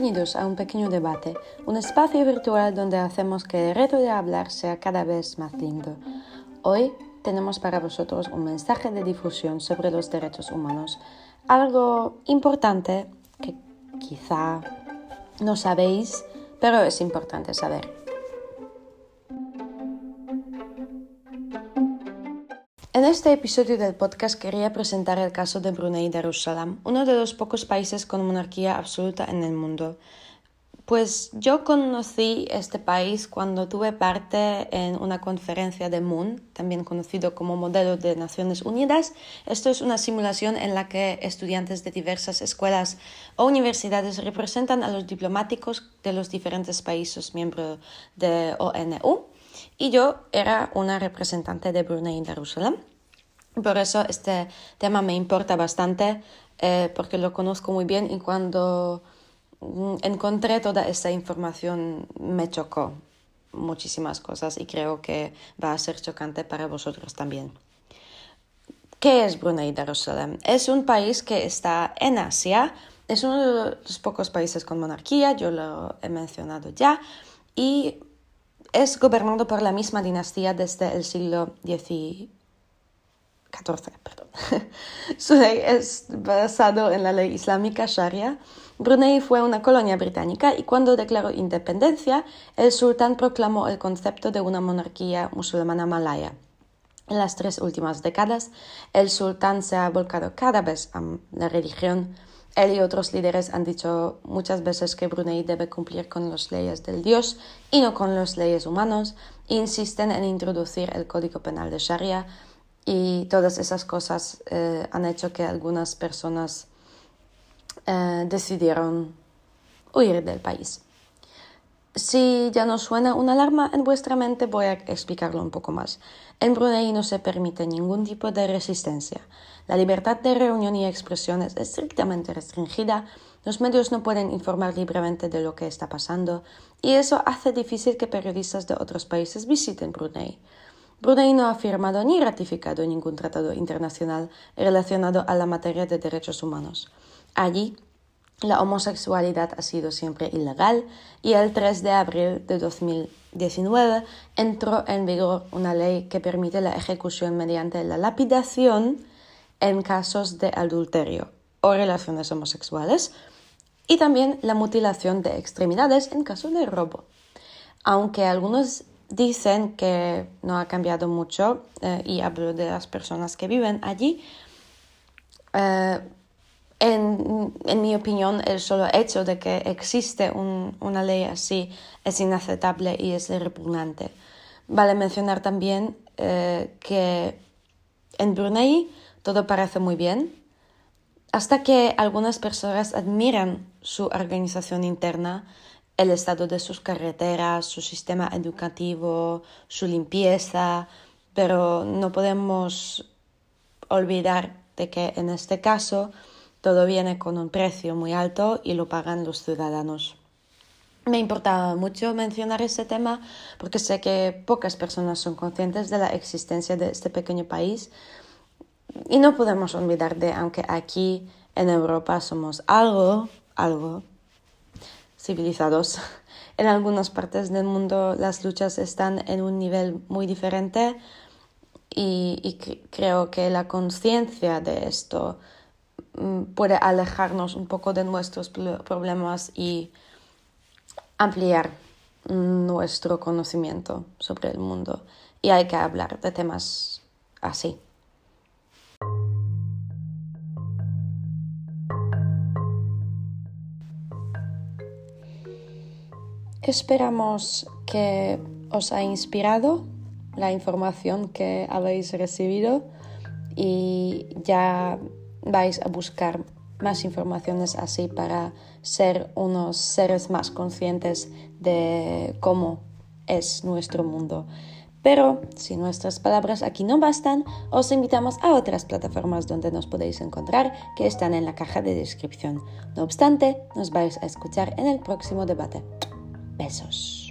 Bienvenidos a un pequeño debate, un espacio virtual donde hacemos que el reto de hablar sea cada vez más lindo. Hoy tenemos para vosotros un mensaje de difusión sobre los derechos humanos, algo importante que quizá no sabéis, pero es importante saber. En este episodio del podcast quería presentar el caso de Brunei Darussalam, uno de los pocos países con monarquía absoluta en el mundo. Pues yo conocí este país cuando tuve parte en una conferencia de Moon, también conocido como modelo de Naciones Unidas. Esto es una simulación en la que estudiantes de diversas escuelas o universidades representan a los diplomáticos de los diferentes países miembros de ONU y yo era una representante de Brunei Darussalam. Por eso este tema me importa bastante eh, porque lo conozco muy bien y cuando mm, encontré toda esta información me chocó muchísimas cosas y creo que va a ser chocante para vosotros también. ¿Qué es Brunei Darussalam? Es un país que está en Asia, es uno de los pocos países con monarquía, yo lo he mencionado ya, y es gobernado por la misma dinastía desde el siglo XIV. Perdón. Su ley es basado en la ley islámica Sharia. Brunei fue una colonia británica y cuando declaró independencia, el sultán proclamó el concepto de una monarquía musulmana malaya. En las tres últimas décadas, el sultán se ha volcado cada vez a la religión él y otros líderes han dicho muchas veces que Brunei debe cumplir con las leyes del Dios y no con las leyes humanas. Insisten en introducir el Código Penal de Sharia y todas esas cosas eh, han hecho que algunas personas eh, decidieron huir del país. Si ya no suena una alarma en vuestra mente, voy a explicarlo un poco más. En Brunei no se permite ningún tipo de resistencia. La libertad de reunión y expresión es estrictamente restringida. Los medios no pueden informar libremente de lo que está pasando y eso hace difícil que periodistas de otros países visiten Brunei. Brunei no ha firmado ni ratificado ningún tratado internacional relacionado a la materia de derechos humanos. Allí la homosexualidad ha sido siempre ilegal y el 3 de abril de 2019 entró en vigor una ley que permite la ejecución mediante la lapidación en casos de adulterio o relaciones homosexuales y también la mutilación de extremidades en caso de robo. Aunque algunos dicen que no ha cambiado mucho, eh, y hablo de las personas que viven allí, eh, en, mi opinión, el solo hecho de que existe una ley así es inaceptable y es repugnante. Vale mencionar también eh, que en Brunei todo parece muy bien, hasta que algunas personas admiran su organización interna, el estado de sus carreteras, su sistema educativo, su limpieza, pero no podemos olvidar de que en este caso todo viene con un precio muy alto y lo pagan los ciudadanos. Me importaba mucho mencionar ese tema porque sé que pocas personas son conscientes de la existencia de este pequeño país y no podemos olvidar de, aunque aquí en Europa somos algo, algo civilizados, en algunas partes del mundo las luchas están en un nivel muy diferente y, creo que la conciencia de esto Mm, puede alejarnos un poco de nuestros problemas y ampliar nuestro conocimiento sobre el mundo. Y hay que hablar de temas así. Esperamos que os ha inspirado la información que habéis recibido y ya vais a buscar más informaciones así para ser unos seres más conscientes de cómo es nuestro mundo. Pero si nuestras palabras aquí no bastan, os invitamos a otras plataformas donde nos podéis encontrar que están en la caja de descripción. No obstante, nos vais a escuchar en el próximo debate. Besos.